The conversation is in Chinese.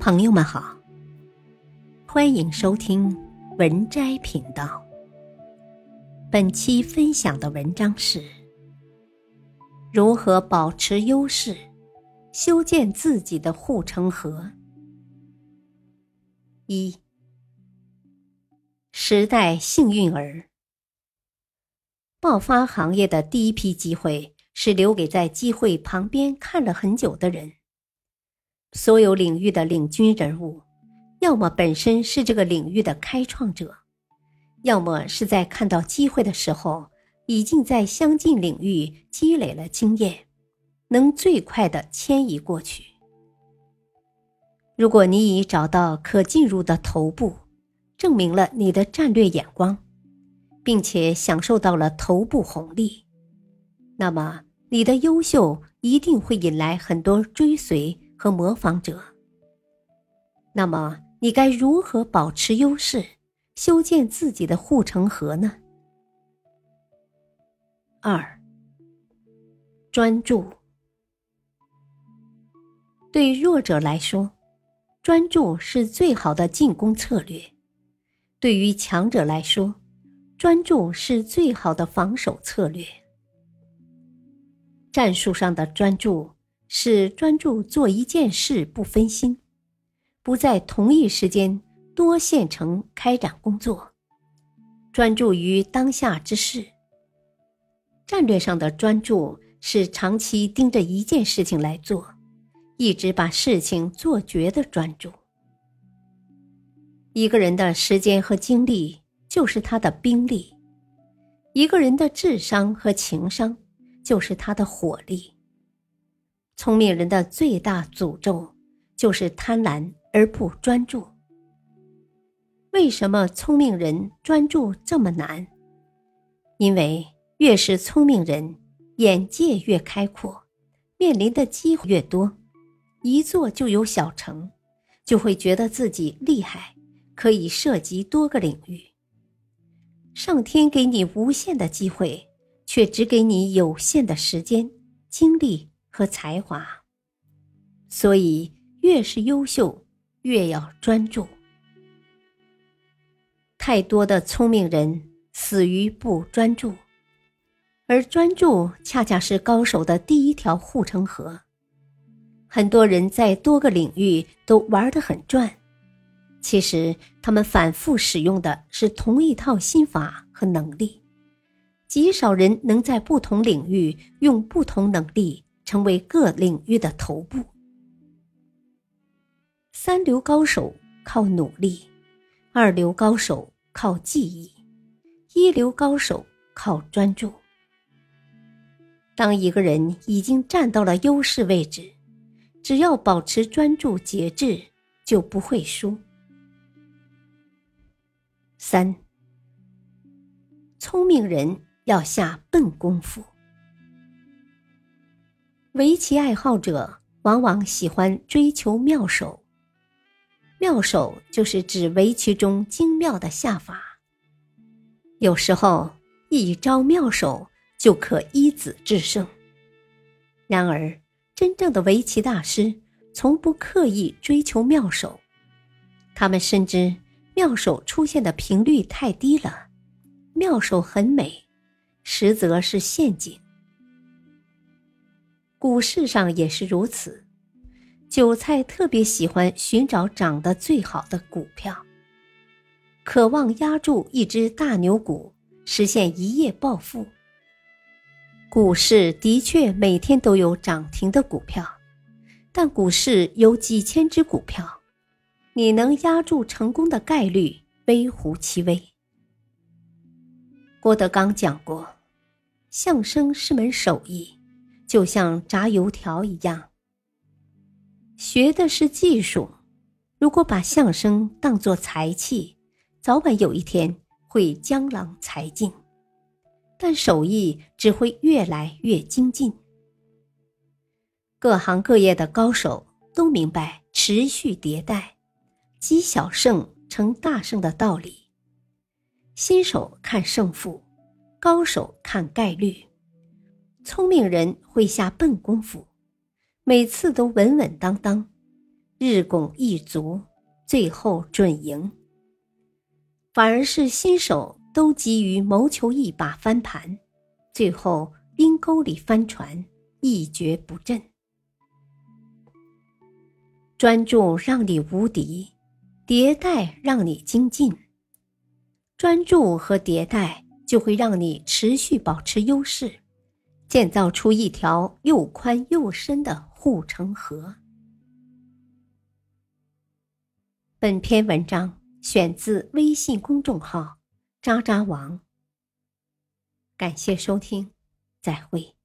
朋友们好，欢迎收听文摘频道。本期分享的文章是：如何保持优势，修建自己的护城河。一，时代幸运儿。爆发行业的第一批机会是留给在机会旁边看了很久的人。所有领域的领军人物，要么本身是这个领域的开创者，要么是在看到机会的时候，已经在相近领域积累了经验，能最快的迁移过去。如果你已找到可进入的头部，证明了你的战略眼光，并且享受到了头部红利，那么你的优秀一定会引来很多追随。和模仿者。那么，你该如何保持优势，修建自己的护城河呢？二，专注。对弱者来说，专注是最好的进攻策略；对于强者来说，专注是最好的防守策略。战术上的专注。是专注做一件事，不分心，不在同一时间多线程开展工作，专注于当下之事。战略上的专注是长期盯着一件事情来做，一直把事情做绝的专注。一个人的时间和精力就是他的兵力，一个人的智商和情商就是他的火力。聪明人的最大诅咒就是贪婪而不专注。为什么聪明人专注这么难？因为越是聪明人，眼界越开阔，面临的机会越多，一做就有小成，就会觉得自己厉害，可以涉及多个领域。上天给你无限的机会，却只给你有限的时间、精力。和才华，所以越是优秀，越要专注。太多的聪明人死于不专注，而专注恰恰是高手的第一条护城河。很多人在多个领域都玩得很转，其实他们反复使用的是同一套心法和能力，极少人能在不同领域用不同能力。成为各领域的头部。三流高手靠努力，二流高手靠记忆，一流高手靠专注。当一个人已经站到了优势位置，只要保持专注节制，就不会输。三，聪明人要下笨功夫。围棋爱好者往往喜欢追求妙手，妙手就是指围棋中精妙的下法。有时候一招妙手就可一子制胜。然而，真正的围棋大师从不刻意追求妙手，他们深知妙手出现的频率太低了，妙手很美，实则是陷阱。股市上也是如此，韭菜特别喜欢寻找涨得最好的股票，渴望压住一只大牛股，实现一夜暴富。股市的确每天都有涨停的股票，但股市有几千只股票，你能压住成功的概率微乎其微。郭德纲讲过，相声是门手艺。就像炸油条一样，学的是技术。如果把相声当作财气，早晚有一天会江郎才尽，但手艺只会越来越精进。各行各业的高手都明白持续迭代、积小胜成大胜的道理。新手看胜负，高手看概率。聪明人会下笨功夫，每次都稳稳当当，日拱一卒，最后准赢。反而是新手都急于谋求一把翻盘，最后阴沟里翻船，一蹶不振。专注让你无敌，迭代让你精进。专注和迭代就会让你持续保持优势，建造出一条又宽又深的护城河。本篇文章选自微信公众号渣渣王。感谢收听再会。